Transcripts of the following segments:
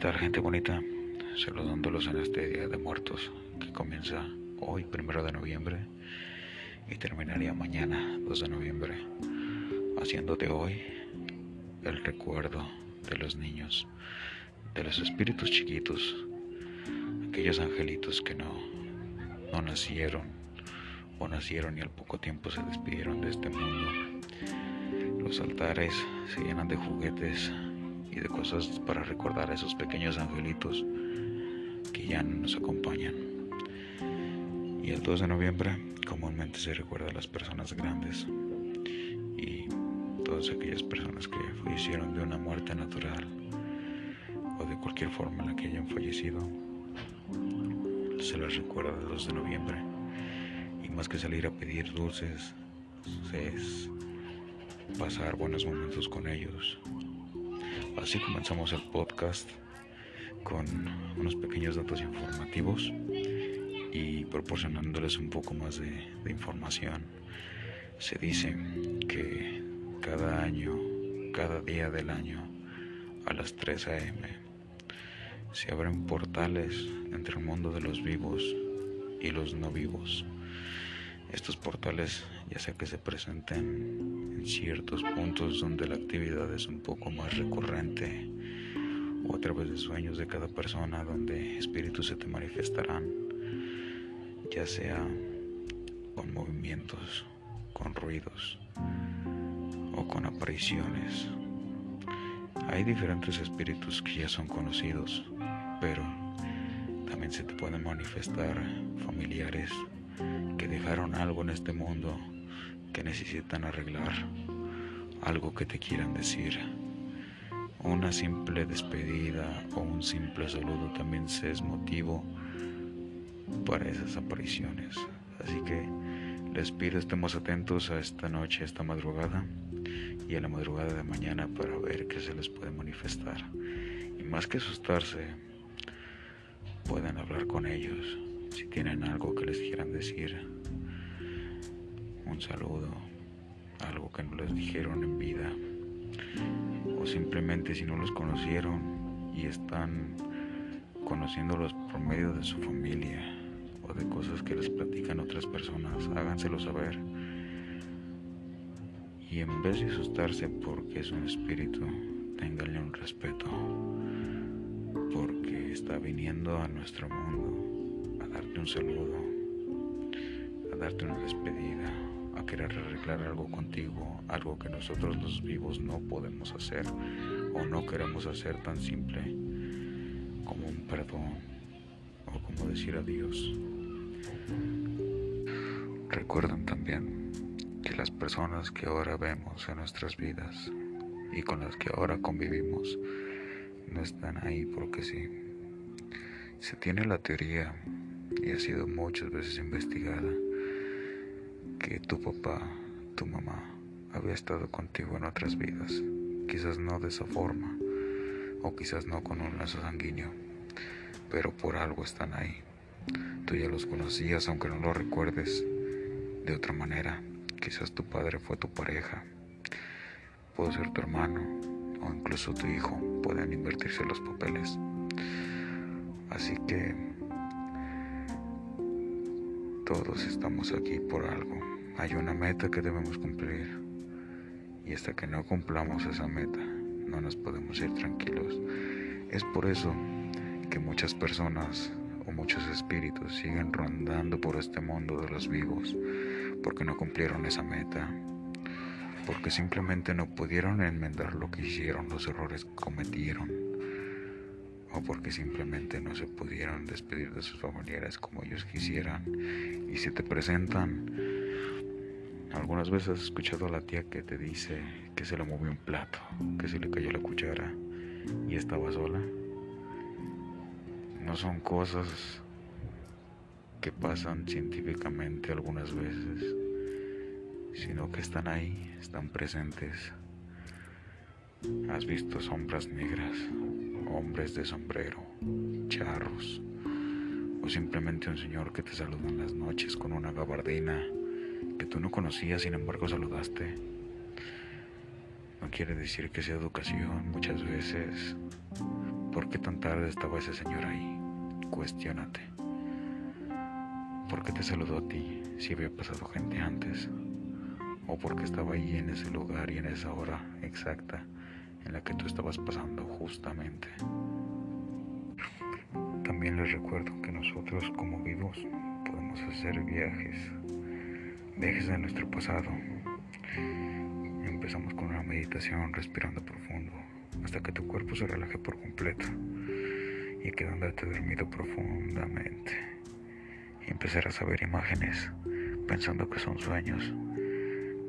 tal gente bonita? Saludándolos en este Día de Muertos que comienza hoy, primero de noviembre, y terminaría mañana, 2 de noviembre, haciéndote hoy el recuerdo de los niños, de los espíritus chiquitos, aquellos angelitos que no, no nacieron o nacieron y al poco tiempo se despidieron de este mundo. Los altares se llenan de juguetes y de cosas para recordar a esos pequeños angelitos que ya no nos acompañan. Y el 2 de noviembre comúnmente se recuerda a las personas grandes y todas aquellas personas que fallecieron de una muerte natural o de cualquier forma en la que hayan fallecido. Se les recuerda el 2 de noviembre y más que salir a pedir dulces es pasar buenos momentos con ellos, Así comenzamos el podcast con unos pequeños datos informativos y proporcionándoles un poco más de, información. Se dice que cada año, cada día del año, a las 3 a.m., se abren portales entre el mundo de los vivos y los no vivos. Estos portales ya sea que se presenten en ciertos puntos donde la actividad es un poco más recurrente o a través de sueños de cada persona donde espíritus se te manifestarán, ya sea con movimientos, con ruidos o con apariciones. Hay diferentes espíritus que ya son conocidos, pero también se te pueden manifestar familiares que dejaron algo en este mundo que necesitan arreglar, algo que te quieran decir. Una simple despedida o un simple saludo también se es motivo para esas apariciones. Así que les pido estemos atentos a esta noche, esta madrugada y a la madrugada de mañana para ver qué se les puede manifestar. Y más que asustarse, pueden hablar con ellos si tienen algo que les quieran decir un saludo, algo que no les dijeron en vida, o simplemente si no los conocieron y están conociéndolos por medio de su familia o de cosas que les platican otras personas, háganselo saber. Y en vez de asustarse porque es un espíritu, ténganle un respeto, porque está viniendo a nuestro mundo darte un saludo, a darte una despedida a querer arreglar algo contigo, algo que nosotros los vivos no podemos hacer o no queremos hacer tan simple como un perdón o como decir adiós. Recuerden también que las personas que ahora vemos en nuestras vidas y con las que ahora convivimos no están ahí porque sí. Se tiene la teoría y ha sido muchas veces investigada que tu papá, tu mamá, había estado contigo en otras vidas, quizás no de esa forma, o quizás no con un lazo sanguíneo, pero por algo están ahí. Tú ya los conocías, aunque no lo recuerdes de otra manera. Quizás tu padre fue tu pareja, puede ser tu hermano, o incluso tu hijo. Pueden invertirse los papeles. Así que todos estamos aquí por algo. Hay una meta que debemos cumplir y hasta que no cumplamos esa meta no nos podemos ir tranquilos. Es por eso que muchas personas o muchos espíritus siguen rondando por este mundo de los vivos porque no cumplieron esa meta, porque simplemente no pudieron enmendar lo que hicieron, los errores que cometieron, o porque simplemente no se pudieron despedir de sus familiares como ellos quisieran. Y si te presentan algunas veces has escuchado a la tía que te dice que se le movió un plato, que se le cayó la cuchara y estaba sola. No son cosas que pasan científicamente algunas veces, sino que están ahí, están presentes. Has visto sombras negras, hombres de sombrero, charros, o simplemente un señor que te saluda en las noches con una gabardina que tú no conocías, sin embargo saludaste. No quiere decir que sea educación, muchas veces ¿Por qué tan tarde estaba ese señor ahí? Cuestiónate. ¿Por qué te saludó a ti si había pasado gente antes? ¿O por qué estaba ahí en ese lugar y en esa hora exacta en la que tú estabas pasando justamente? También les recuerdo que nosotros como vivos podemos hacer viajes, viajes de nuestro pasado. Empezamos con una meditación respirando profundo hasta que tu cuerpo se relaje por completo y quedándote dormido profundamente. Y empezarás a ver imágenes pensando que son sueños.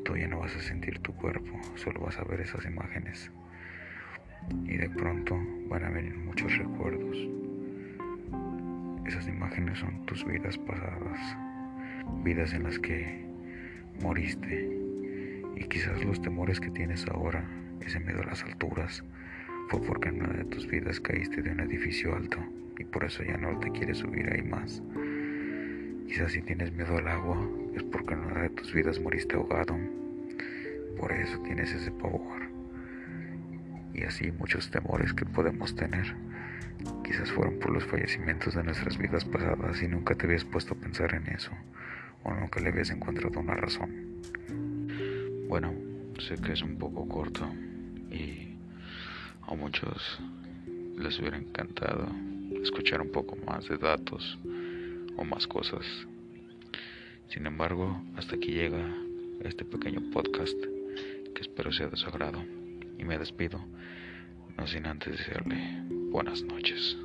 Tú ya no vas a sentir tu cuerpo, solo vas a ver esas imágenes. Y de pronto van a venir muchos recuerdos. Esas imágenes son tus vidas pasadas, vidas en las que moriste. Y quizás los temores que tienes ahora, ese miedo a las alturas, fue porque en una de tus vidas caíste de un edificio alto y por eso ya no te quieres subir ahí más. Quizás si tienes miedo al agua es porque en una de tus vidas moriste ahogado. Por eso tienes ese pavor. Y así muchos temores que podemos tener. Quizás fueron por los fallecimientos de nuestras vidas pasadas y nunca te habías puesto a pensar en eso. O nunca le habías encontrado una razón. Bueno, sé que es un poco corto y a muchos les hubiera encantado escuchar un poco más de datos o más cosas. Sin embargo, hasta aquí llega este pequeño podcast que espero sea de su agrado y me despido, no sin antes desearle buenas noches.